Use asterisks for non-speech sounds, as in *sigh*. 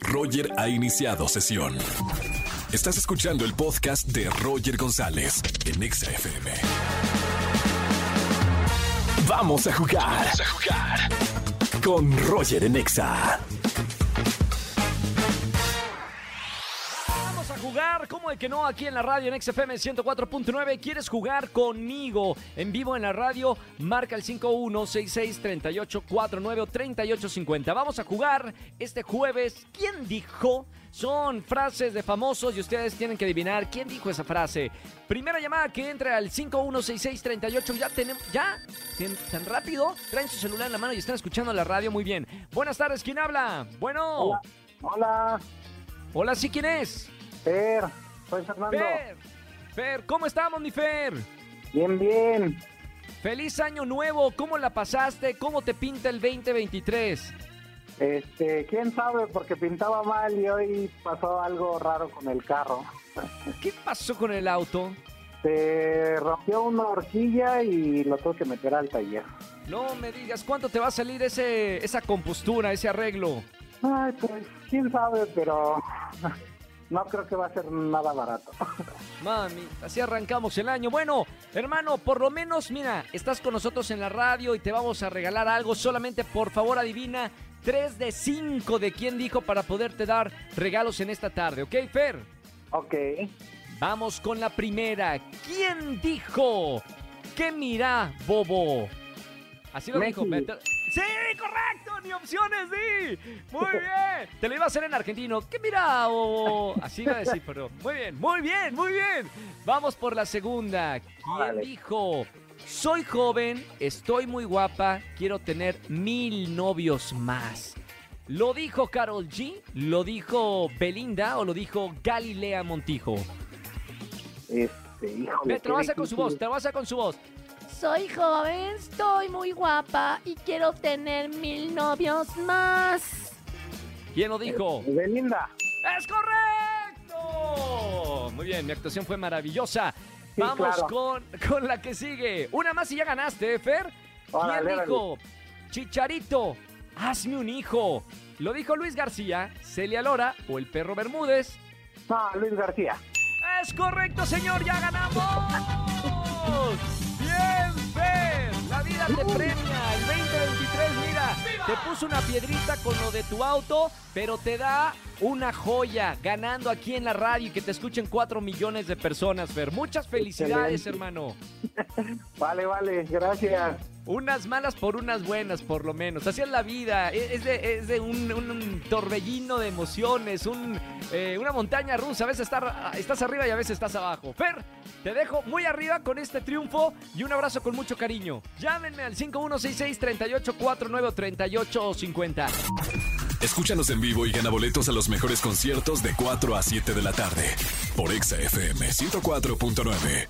Roger ha iniciado sesión. Estás escuchando el podcast de Roger González en Exa FM. Vamos a jugar. Vamos a jugar. Con Roger en Exa. Jugar, ¿cómo de que no? Aquí en la radio en XFM 104.9. ¿Quieres jugar conmigo en vivo en la radio? Marca el 51663849 o 3850. Vamos a jugar este jueves. ¿Quién dijo? Son frases de famosos y ustedes tienen que adivinar quién dijo esa frase. Primera llamada que entra al 516638. Ya tenemos. ¿Ya? ¿Tan- ¿Tan rápido? Traen su celular en la mano y están escuchando la radio muy bien. Buenas tardes, ¿quién habla? Bueno. Hola. Hola, Hola, ¿sí quién es? Fer, soy Fernando. Fer. Fer, ¿cómo estamos, mi Fer? Bien, bien. Feliz año nuevo, ¿cómo la pasaste? ¿Cómo te pinta el 2023? Este, quién sabe, porque pintaba mal y hoy pasó algo raro con el carro. ¿Qué pasó con el auto? Se rompió una horquilla y lo tuve que meter al taller. No me digas, ¿cuánto te va a salir ese, esa compostura, ese arreglo? Ay, pues, quién sabe, pero no creo que va a ser nada barato. *laughs* Mami, así arrancamos el año. Bueno, hermano, por lo menos, mira, estás con nosotros en la radio y te vamos a regalar algo. Solamente, por favor, adivina 3 de 5 de quién dijo para poderte dar regalos en esta tarde, ¿ok, Fer? ok, Vamos con la primera. ¿Quién dijo? ¿Qué mira, bobo? Así lo Messi. dijo. Sí, correcto, ni opciones, sí. Muy *laughs* bien. Te lo iba a hacer en argentino. ¿Qué mira? Así iba a decir, pero muy bien, muy bien, muy bien. Vamos por la segunda. ¿Quién dijo? Soy joven, estoy muy guapa, quiero tener mil novios más. ¿Lo dijo Carol G? ¿Lo dijo Belinda o lo dijo Galilea Montijo? este, híjole. Ve, te lo a hacer con su voz, te lo a con su voz. Soy joven, estoy muy guapa y quiero tener mil novios más. ¿Quién lo dijo? Belinda. ¡Es correcto! Muy bien, mi actuación fue maravillosa. Sí, Vamos claro. con, con la que sigue. Una más y ya ganaste, ¿eh, Fer? Órale, ¿Quién órale. dijo? Chicharito, hazme un hijo. ¿Lo dijo Luis García, Celia Lora o el perro Bermúdez? No, Luis García. ¡Es correcto, señor! ¡Ya ganamos! ¡Bien, Fer! La vida te premia. El 2023, mira, te puso una piedrita con lo de tu auto, pero te da una joya ganando aquí en la radio y que te escuchen 4 millones de personas, Fer. Muchas felicidades, Excelente. hermano. *laughs* Vale, vale, gracias. Unas malas por unas buenas, por lo menos. Así es la vida. E- Es de, un, torbellino de emociones, un, eh, una montaña rusa. A veces estar- estás arriba y a veces estás abajo. Fer, te dejo muy arriba con este triunfo y un abrazo con mucho cariño. Llámenme al 5166-3849 o 3850. Escúchanos en vivo y gana boletos a los mejores conciertos de 4 a 7 de la tarde por Exa FM 104.9.